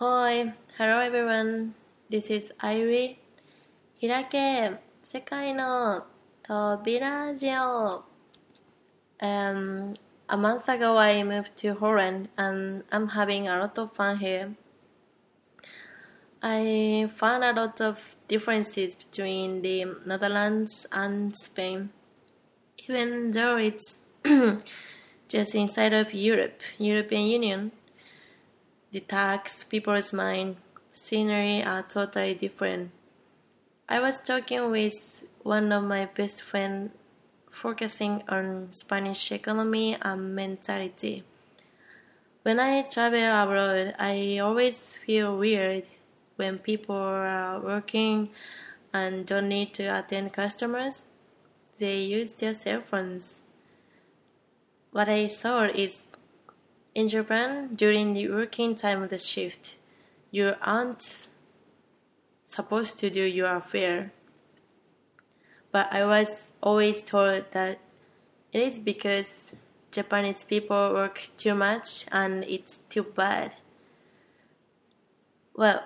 Hi, hello everyone. This is Irie. 開け世界の扉ジオ Um, a month ago I moved to Holland and I'm having a lot of fun here. I found a lot of differences between the Netherlands and Spain. Even though it's just inside of Europe, European Union, the tax, people's mind, scenery are totally different. I was talking with one of my best friends focusing on Spanish economy and mentality. When I travel abroad, I always feel weird when people are working and don't need to attend customers. They use their cell phones. What I saw is in Japan, during the working time of the shift, you aren't supposed to do your affair. But I was always told that it is because Japanese people work too much and it's too bad. Well,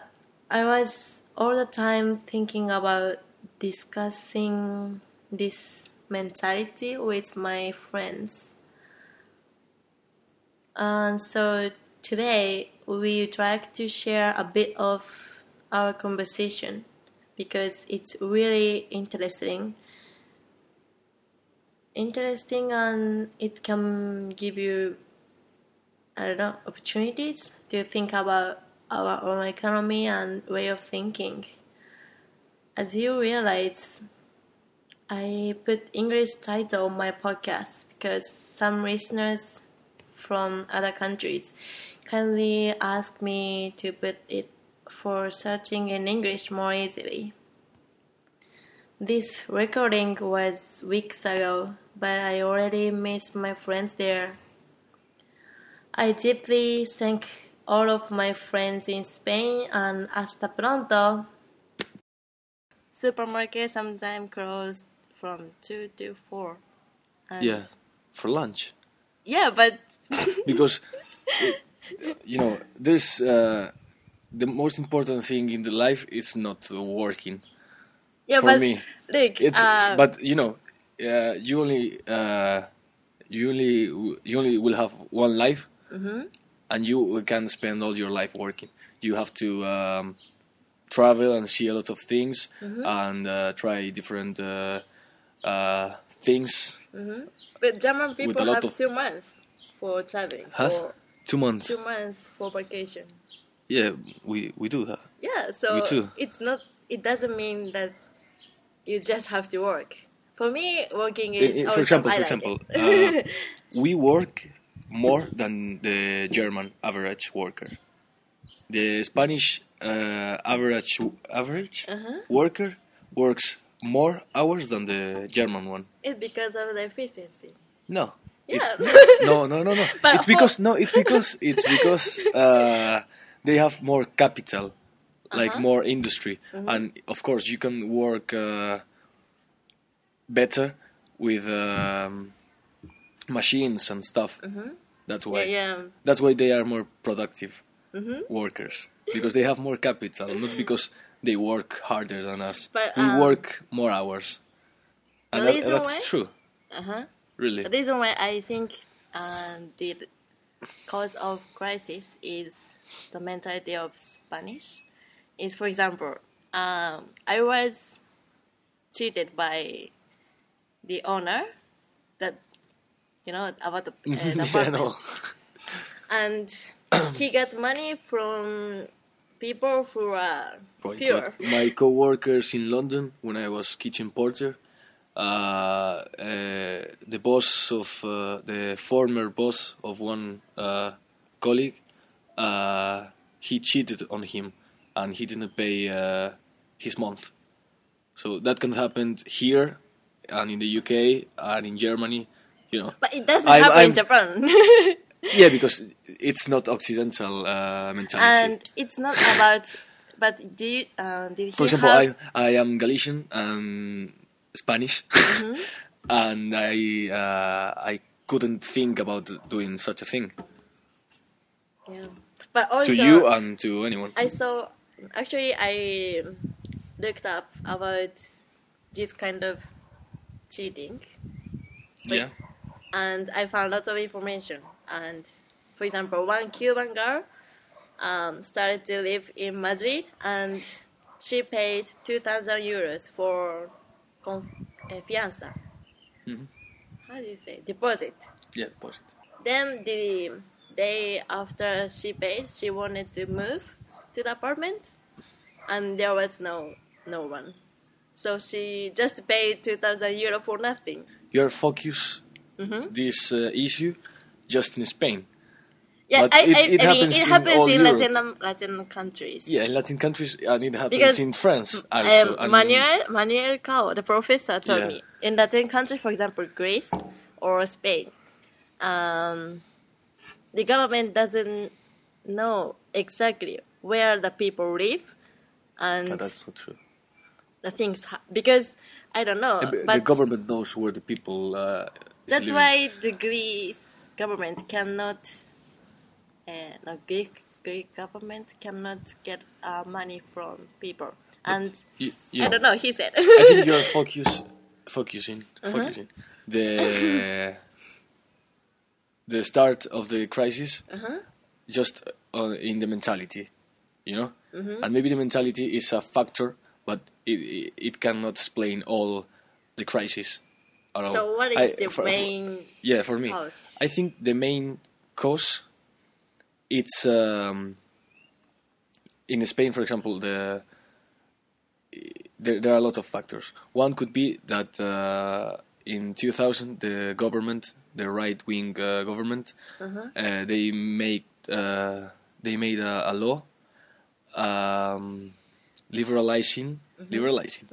I was all the time thinking about discussing this mentality with my friends. And so today we would like to share a bit of our conversation because it's really interesting. Interesting and it can give you I don't know opportunities to think about our own economy and way of thinking. As you realize, I put English title on my podcast because some listeners from other countries kindly asked me to put it for searching in English more easily. This recording was weeks ago, but I already miss my friends there. I deeply thank all of my friends in Spain and hasta pronto. Supermarket sometimes closed from 2 to 4. And Yeah, for lunch Yeah, but because you know there's uh, the most important thing in the life is not working yeah, for but me. look, It's uh, but you know uh, you only uh, you only you only will have one life, Mm-hmm. and you can spend all your life working. You have to um, travel and see a lot of things Mm-hmm. and uh, try different uh, uh, things. but German people have two months for traveling. Huh? For Two months. two months for vacation. Yeah, we we do that. Yeah, so Me too. it's not. It doesn't mean that you just have to work. For me, working is for example, for like example, uh, we work more than the German average worker. The Spanish uh, average average Uh-huh. worker works more hours than the German one. it's because of the efficiency. No. Yeah. It's, no, no, no, no. But it's because no. It's because it's because uh, they have more capital, like Uh-huh. more industry, Mm-hmm. and of course you can work uh, better with um, machines and stuff. That's why. Mm-hmm. yeah, yeah. That's why they are more productive Mm-hmm. workers because they have more capital, not because they work harder than us. But, we um, work more hours, and that, that's why- true. Uh-huh. Really. The reason why I think uh, the cause of crisis is the mentality of Spanish is, for example, um, I was cheated by the owner that you know about the, uh, the apartment, and he got money from people who are pure. My co-workers in London, when I was kitchen porter, the boss of uh, the former boss of one uh, colleague, uh, he cheated on him, and he didn't pay uh, his month. So that can happen here, and in the UK, and in Germany. You know, But it doesn't I'm- happen I'm- in Japan. yeah, because it's not Occidental uh, mentality. and it's not about. But do you, uh, did For example, have, I I am Galician and Spanish, Mm-hmm. and I uh, I couldn't think about doing such a thing. Yeah. But also, to you and to anyone. I saw. Actually, I looked up about this kind of cheating, yeah. and I found lots of information. And for example, one Cuban girl um, started to live in Madrid, and she paid two thousand euros for conf- uh, fianza. Mhm. How do you say deposit? Yeah, positive. Then the day after she paid, she wanted to move to the apartment, and there was no no one. So she just paid two thousand euro for nothing. You're focused Mhm. this uh, issue just in Spain. Yeah, But I, it- I, it I mean, happens in all in. Latin Latin countries. Yeah, in Latin countries, and it happens Because, in France also. Um, Manuel Manuel Cao, the professor, told Yeah. me in Latin countries, for example, Greece or Spain, um, the government doesn't know exactly where the people live, and that's not true. the things ha- because I don't know. but the government knows where the people. Uh, that's living. why the Greece government cannot, uh, no Greek Greek government cannot get uh, money from people, and You, you I don't know. He said. I think you're focus, focusing, Uh-huh. focusing the the start of the crisis Uh-huh. just uh, in the mentality, you know, Mm-hmm. and maybe the mentality is a factor, but it it, it cannot explain all the crisis. at all. So what is I- the for- for- main yeah, for me, cause? I think the main cause it's um, in Spain, for example, the there, there are a lot of factors. One could be that uh, in 2000 the government, the right wing uh, government, uh, they made uh, they made a, a law um, liberalizing liberalizing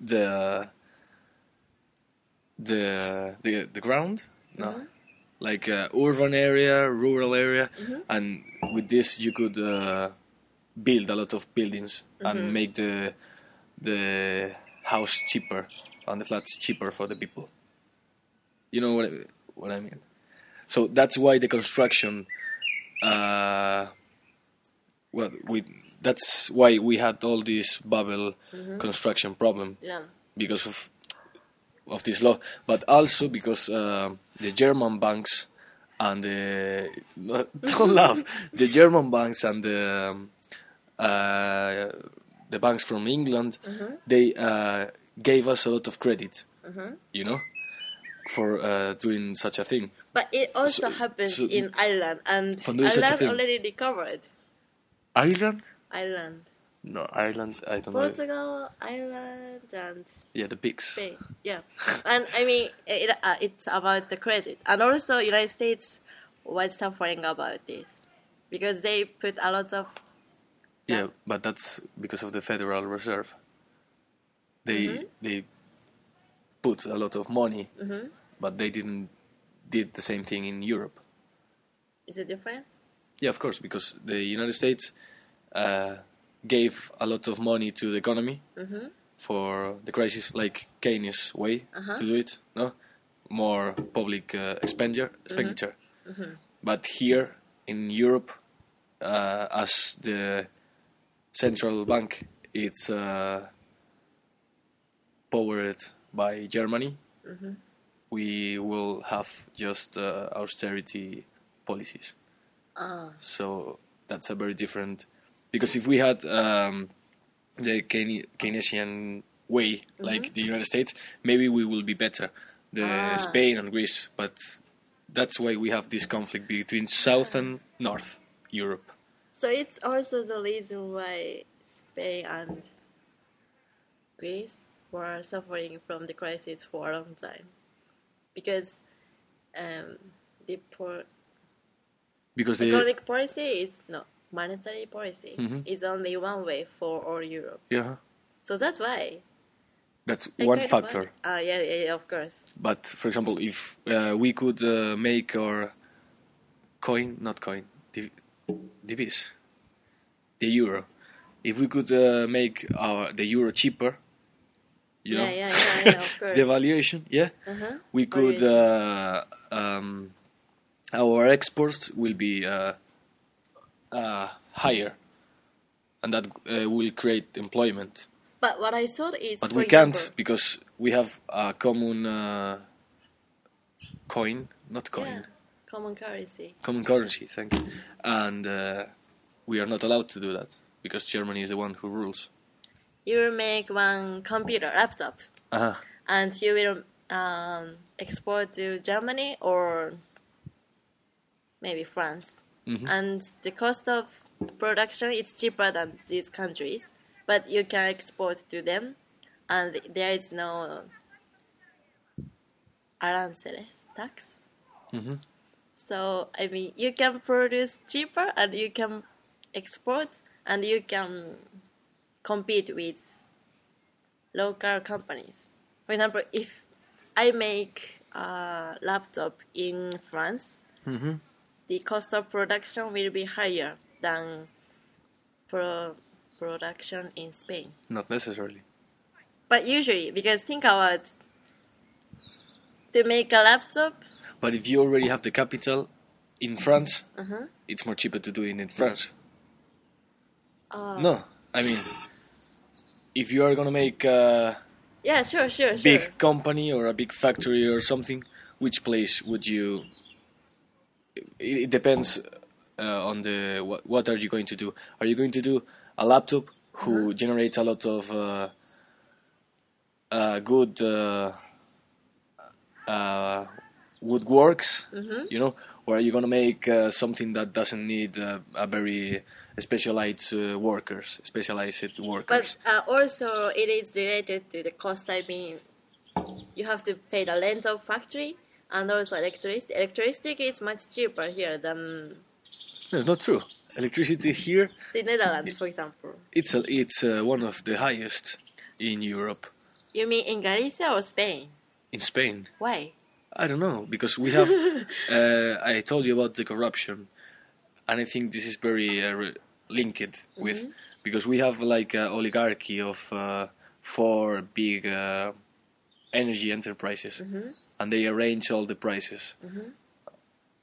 the the the the ground no like uh, urban area rural area and with this you could uh, build a lot of buildings and make the the house cheaper and the flats cheaper for the people. You know what I, what I mean? So that's why the construction uh, well we that's why we had all this bubble construction problem. Yeah. because of of this law, but also because uh, the German banks and the don't laugh the German banks and the um, uh, the banks from England they uh, gave us a lot of credit, you know, for uh, doing such a thing. But it also So- happens so- in Ireland, and For doing such a Ireland already recovered. Ireland? Ireland, No, Ireland. I don't know. Portugal, Ireland, and Yeah, the. Spain. Yeah, and I mean it, uh, it's about the credit, and also United States was suffering about this because they put a lot of Yeah, but that's because of the Federal Reserve. They they put a lot of money, but they didn't did the same thing in Europe. is it different? Yeah, of course, because the United States uh, gave a lot of money to the economy for the crisis, like Keynes' way to do it. No, more public uh, expenditure. expenditure. But here in Europe, uh, as the central bank, it's uh, powered by Germany. We will have just uh, austerity policies. Ah, So that's a very different. Because if we had um, the Keynesian way, like the United States, maybe we will be better. The Ah. Spain and Greece, but that's why we have this conflict between South and North Europe. so it's also the reason why Spain and Greece were suffering from the crisis for a long time because um, the por- Because they, economic policy is no monetary policy Mhm. is only one way for all Europe. yeah, So that's why. that's I one factor. Ah, yeah, yeah, yeah, of course. But for example, if uh, we could uh, make our coin, not coin, div- divis, the euro, if we could uh, make our the euro cheaper, you yeah, know, yeah, yeah, yeah, of course. the valuation, yeah, uh-huh. we could uh, um, our exports will be uh, uh, higher, and that uh, will create employment. But what I thought is, But we can't because we have a common uh, coin, not coin, Yeah, common currency. common currency. Thank you, and uh, we are not allowed to do that because Germany is the one who rules. You will make one computer laptop, Uh-huh. and you will um, export to Germany or maybe France. Mhm. And the cost of production is cheaper than these countries, but you can export to them, and there is no aranceles tax. Mhm. So I mean, you can produce cheaper, and you can export, and you can compete with local companies. For example, if I make a laptop in France, Mhm. The cost of production will be higher than pro- production in Spain. Not necessarily. But usually, because think about to make a laptop, But if you already have the capital in France, uh-huh, it's more cheaper to do it in France. uh, No, I mean, if you are gonna make a yeah, sure, sure, sure. big company or a big factory or something, which place would you? It, it depends uh, on the what, what are you going to do. Are you going to do a laptop who generates a lot of uh, uh, good uh, uh, woodworks? You know, or are you gonna make uh, something that doesn't need uh, a very specialized uh, workers, specialized workers? But uh, also, it is related to the cost. I mean, you have to pay the rent of factory and also electricity. Electricity is much cheaper here than No, it's not true. Electricity here, the Netherlands, for example. it's a, it's uh, one of the highest in Europe. You mean in Galicia or Spain? In Spain, Why? I don't know because we have. uh, I told you about the corruption, and I think this is very uh, linked with because we have like an oligarchy of uh, four big uh, energy enterprises, and they arrange all the prices.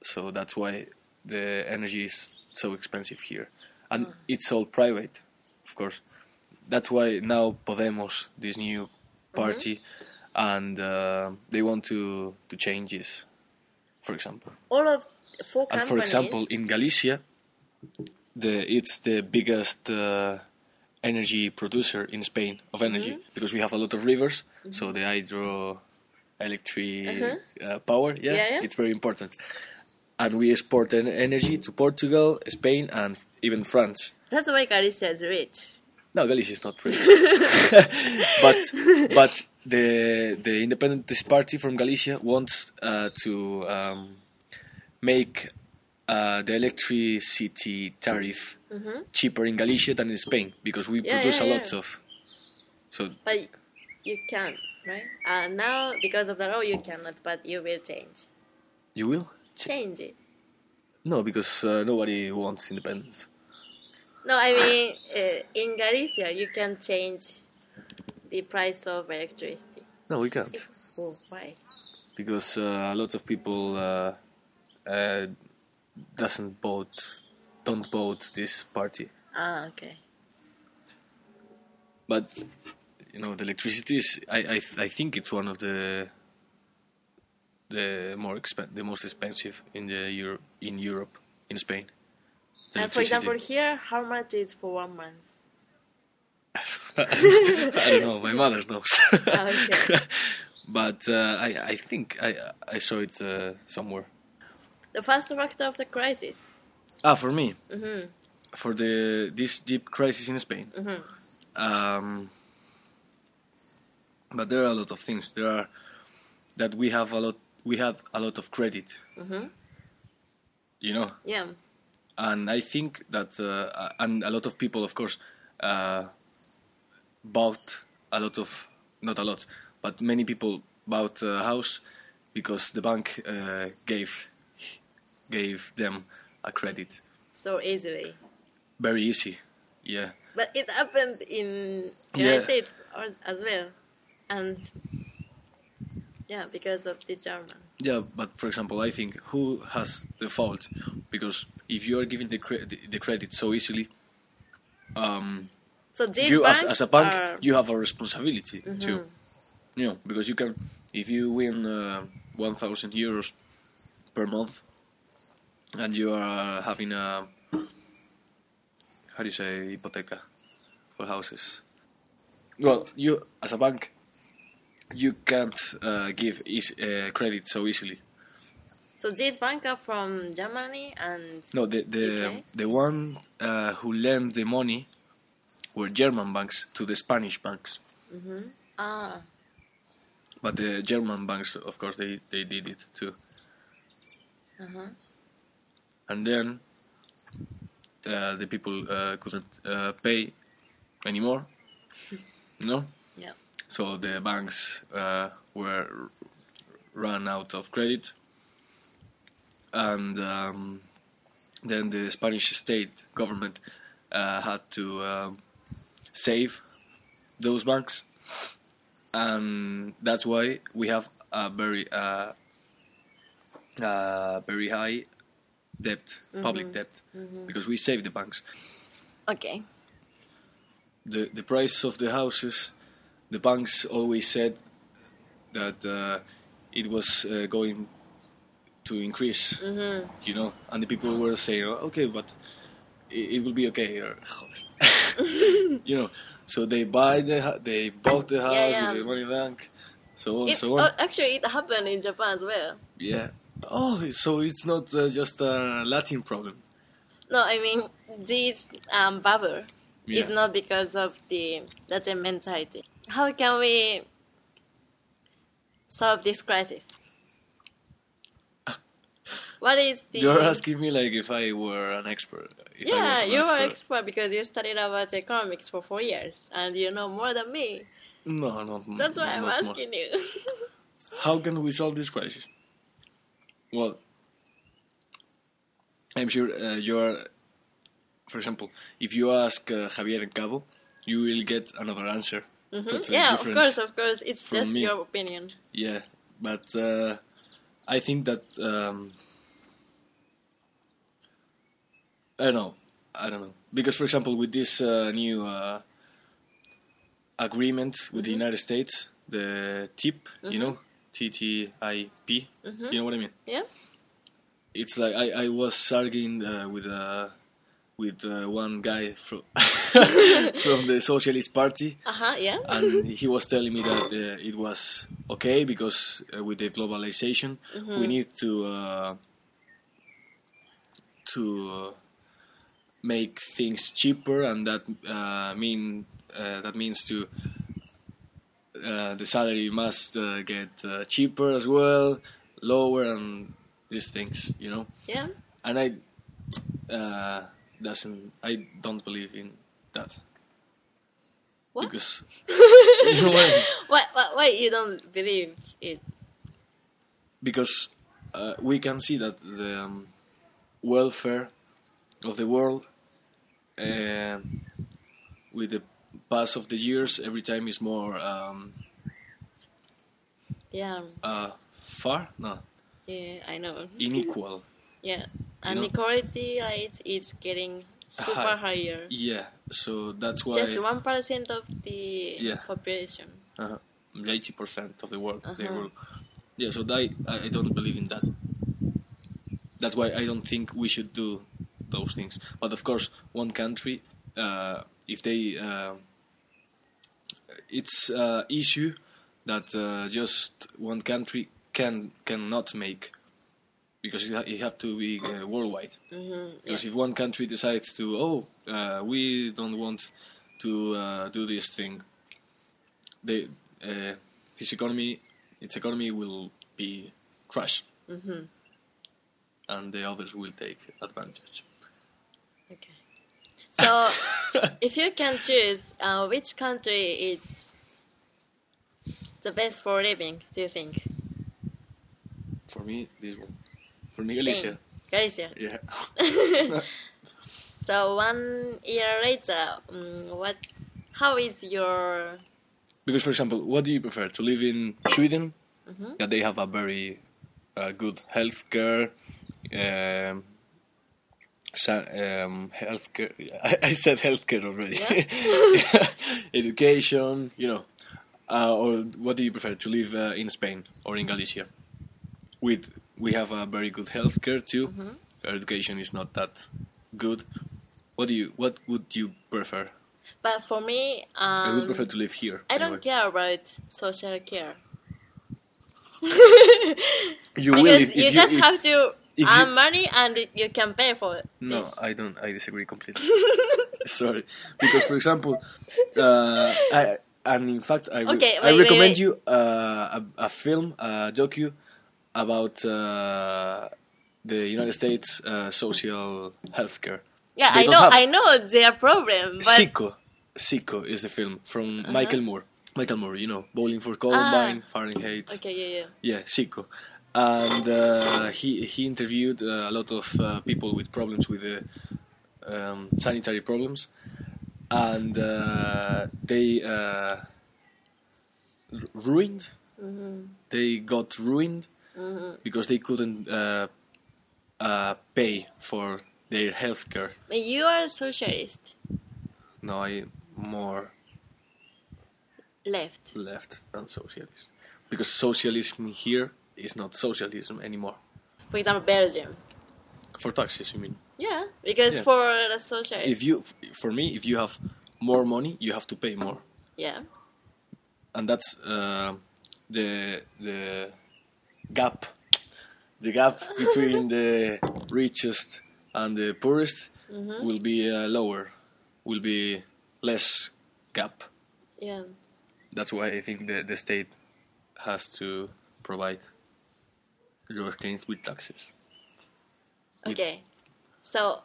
So that's why the energy is so expensive here, and it's all private, of course. That's why now Podemos, this new party, and uh, they want to to change this. For example, All of four companies. and for example, in Galicia, the it's the biggest uh, energy producer in Spain of energy Mm-hmm. because we have a lot of rivers, so the hydro electric uh, power, yeah, Yeah, yeah. it's very important. And we export energy to Portugal, Spain, and even France. That's why Galicia is rich. No, Galicia is not rich, but but the the Independentist Party from Galicia wants uh, to um, make uh, the electricity tariff cheaper in Galicia than in Spain because we Mm-hmm. Yeah, produce yeah, a lot yeah. of. So But you can, right? Uh, now, because of the law, you cannot, but you will change. you will Change it. no because uh, nobody wants independence. No, I mean, uh, in Galicia, you can change the price of electricity. No, we can't Oh, why? because uh, a lot of people uh, uh, doesn't vote, don't vote this party. Ah, okay. but you know the electricity is I, I I think it's one of the the more expen- the most expensive in the Euro- in Europe in Spain. And for example, here, how much is for one month? I don't know. My mother knows. Ah, okay. but uh, I I think I I saw it uh, somewhere. The first factor of the crisis. Ah, for me, hmm for the this deep crisis in Spain. hmm Um, but there are a lot of things. There are that we have a lot. We have a lot of credit. hmm You know, Yeah. and I think that uh, and a lot of people, of course, uh, bought a lot of not a lot, but many people bought a house because the bank uh, gave gave them a credit So easily. very easy. Yeah, But it happened in Yeah. United States as well, and yeah, because of the German. Yeah, but for example, I think who has the fault? Because if you are giving the cre- the, credit so easily, um, So you as, as a bank, are, you have a responsibility Mhm. too. You know, because you can, if you win uh, one thousand euros per month, and you are having a how do you say hipoteca for houses? Well, you as a bank, you can't uh, give eas- uh, credit so easily. so these banks from Germany and No, the the Okay. the one uh, who lent the money were German banks to the Spanish banks. hmm ah But the German banks, of course, they, they did it too. uh-huh. And then uh, the people uh, couldn't uh, pay anymore. no? So the banks uh, were run out of credit. And um, then the Spanish state government uh, had to um, save those banks. And that's why we have a very uh, uh, very high debt, public Mhm. debt, Mhm. because we save the banks. Okay. The the price of the houses, the banks always said that uh, it was uh, going to increase, hmm you know, and the people were saying, "Oh, okay, but it, it will be okay, or, you know. So they buy the they bought the house Yeah, yeah. with the money bank, so on, It, so on. actually, it happened in Japan as well. Yeah. Oh, so it's not uh, just a Latin problem. No, I mean this um, bubble Yeah. is not because of the Latin mentality. How can we solve this crisis? What is the? You're asking me like if I were an expert. If yeah, an you are expert. expert because you studied about economics for four years and you know more than me. No, not. That's why I'm asking you. How can we solve this crisis? Well, I'm sure uh, you're. For example, if you ask uh, Javier Cabo, you will get another answer. Mhm. Totally Yeah, of course, of course. It's just me. your opinion. Yeah, but uh, I think that um, I don't know. I don't know because, for example, with this uh, new uh, agreement with the Mm-hmm. United States, the TIP, you know, TTIP, Mhm. you know what I mean? Yeah. It's like I, I was arguing uh, with uh, with uh, one guy from from the Socialist Party Uh huh. Yeah. and he was telling me that uh, it was okay because uh, with the globalization Mm-hmm. we need to uh, to uh, make things cheaper and that uh, mean uh, that means to uh, the salary must uh, get uh, cheaper as well lower and these things you know yeah. and I uh, doesn't I don't believe in that What? because you know what I mean? Why, why, why you don't believe it? because uh, we can see that the um, welfare of the world uh, with the pass of the years every time is more um, Yeah. uh, far no Yeah, I know. unequal Yeah. You know? Inequality rate is getting super High. higher. yeah so that's why Just one percent of the Yeah. population. uh, 80% of the world the Uh-huh. world yeah so I, I don't believe in that that's why I don't think we should do those things but of course one country uh, if they uh, it's uh, issue that uh, just one country can cannot make because it, ha- it have to be uh, worldwide Mm-hmm. because if one country decides to oh uh, we don't want to uh, do this thing they uh, his economy its economy will be crushed Mm-hmm. and the others will take advantage Okay. So, if you can choose, uh, which country is the best for living? Do you think? for me this one for me Spain. Galicia Galicia. yeah So one year later, um, what? How is your? because for example what do you prefer to live in Sweden Mhm. that they have a very uh, good healthcare, um, um, healthcare. I, I said healthcare already. Education, you know. Uh, or what do you prefer to live uh, in Spain or in Galicia? With we have a very good healthcare too. Our education is not that good. What do you? What would you prefer? But for me, I would um, prefer to live here. I don't care about social care. You because will if, you if just if- have to if earn you- money and you can pay for it. No, this. I don't. I disagree completely. Sorry, because for example, uh, I and in fact I, re- Okay, I wait, wait, recommend wait. you uh, a, a film, a docu about uh, the United States uh, social healthcare. yeah, they I know, have- I know their problem, but Sicko, Sicko is the film from Michael Moore. Michael Moore, you know, Bowling for Columbine, Fahrenheit. okay, yeah, yeah. Yeah, Sicko. And uh, he he interviewed uh, a lot of uh, people with problems with the um, sanitary problems, and uh, they uh, ru- ruined. They got ruined because they couldn't uh, uh, pay for their health care. But you are a socialist, No, I more left. left than socialist because socialism here is not socialism anymore. For example, Belgium. For taxes, you mean? Yeah, because Yeah. for the socialist, if you for me if you have more money you have to pay more yeah, and that's uh, the the gap. The gap between the richest and the poorest will be uh, lower will be less gap. Yeah. that's why i think the, the state has to provide those things with taxes. With- Okay, so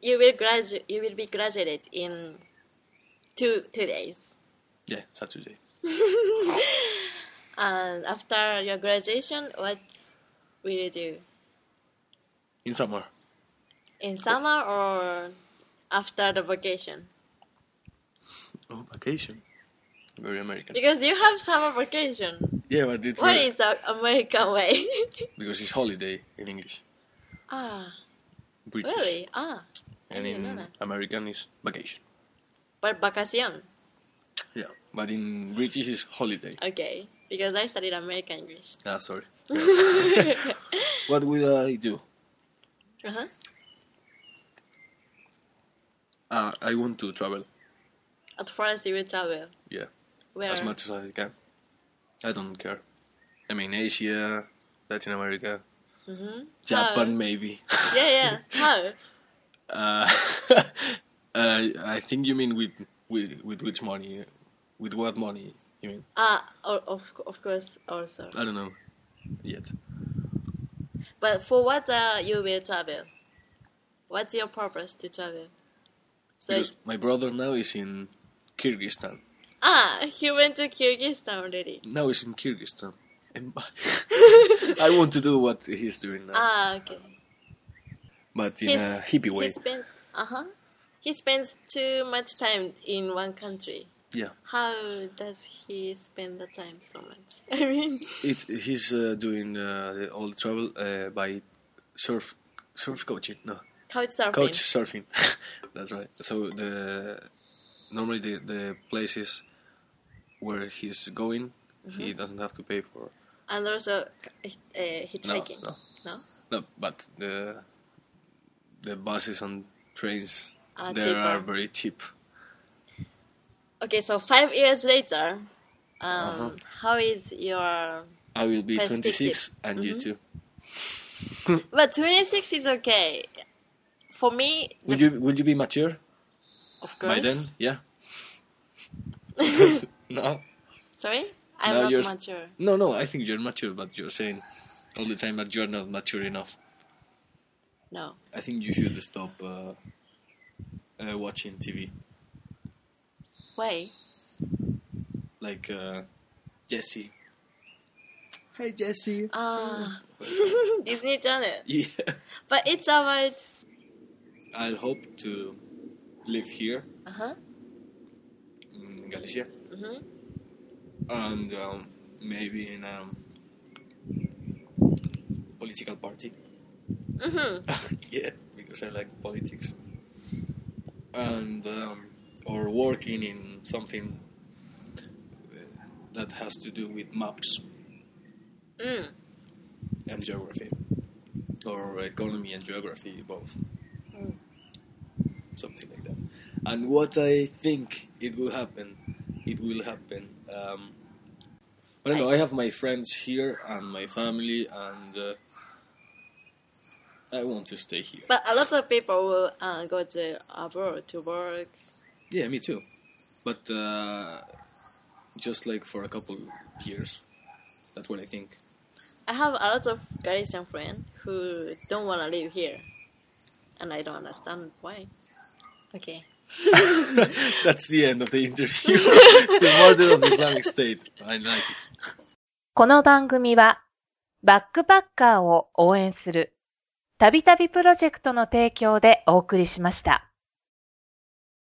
you will graduate. You will be graduated in two two days, yeah saturday and after your graduation, what will you do in summer in summer or after the vacation? oh vacation very american Because you have summer vacation. yeah but it's What very- is the American way? because it's holiday in English. ah, British. really? Ah, And in. American is vacation. But vacation. Yeah. But in British is holiday. Okay, because I studied American English. Ah, sorry. what will I do? Uh-huh. Uh, I want to travel. At first, you will travel. Yeah. Where? As much as I can. I don't care. I mean, Asia, Latin America, Mm-hmm. Japan, maybe. Yeah, yeah. How? uh, uh, I think you mean with, with with which money? With what money? You mean? Ah, o- of of course, also. I don't know yet. But for what uh, you will travel? What's your purpose to travel? So Because my brother now is in Kyrgyzstan. ah, he went to Kyrgyzstan already. Now he's in Kyrgyzstan. And I want to do what he's doing now, Ah, okay. but in He's- a hippie way. He spends uh huh. He spends too much time in one country. Yeah, How does he spend the time so much? I mean, it's he's uh, doing uh, the- all the travel uh, by surf surf coaching. No, couch surfing. coach surfing. That's right. So the normally the the places where he's going, Mm-hmm. he doesn't have to pay for. And also uh, No, hitchhiking. no, No? no. But the the buses and trains Are there are very cheap. Okay, so five years later, um, Uh-huh. how is your? I will be 26 and you Mhm. too. But twenty six is okay. For me, Would you would you be mature of course. by then? Yeah. no, Sorry, I'm No, not you're mature. no, no. I think you're mature, but you're saying all the time that you're not mature enough. No. I think you should stop uh, uh, watching TV, Why? like uh, Jesse. Hi, Jesse. Ah, Disney Channel. Yeah. But it's about. I'll hope to live here Uh huh. in Galicia, Mhm. and um, maybe in um, political party. Mm-hmm. yeah, because I like politics. And um, or working in something uh, that has to do with maps Mm. and geography, or economy and geography both, Mm. something like that. And what I think it will happen, it will happen. Um, I don't know. I have my friends here and my family, and uh, I want to stay here. But a lot of people will uh, go to abroad to work. Yeah, me too. But uh, just like for a couple years. That's what I think. I have a lot of Galician friends who don't want to live here, and I don't understand why. Okay. That's the end of the interview. the model of the Islamic State. I like it. この番組は、バックパッカーを応援する、たびたびプロジェクトの提供でお送りしました。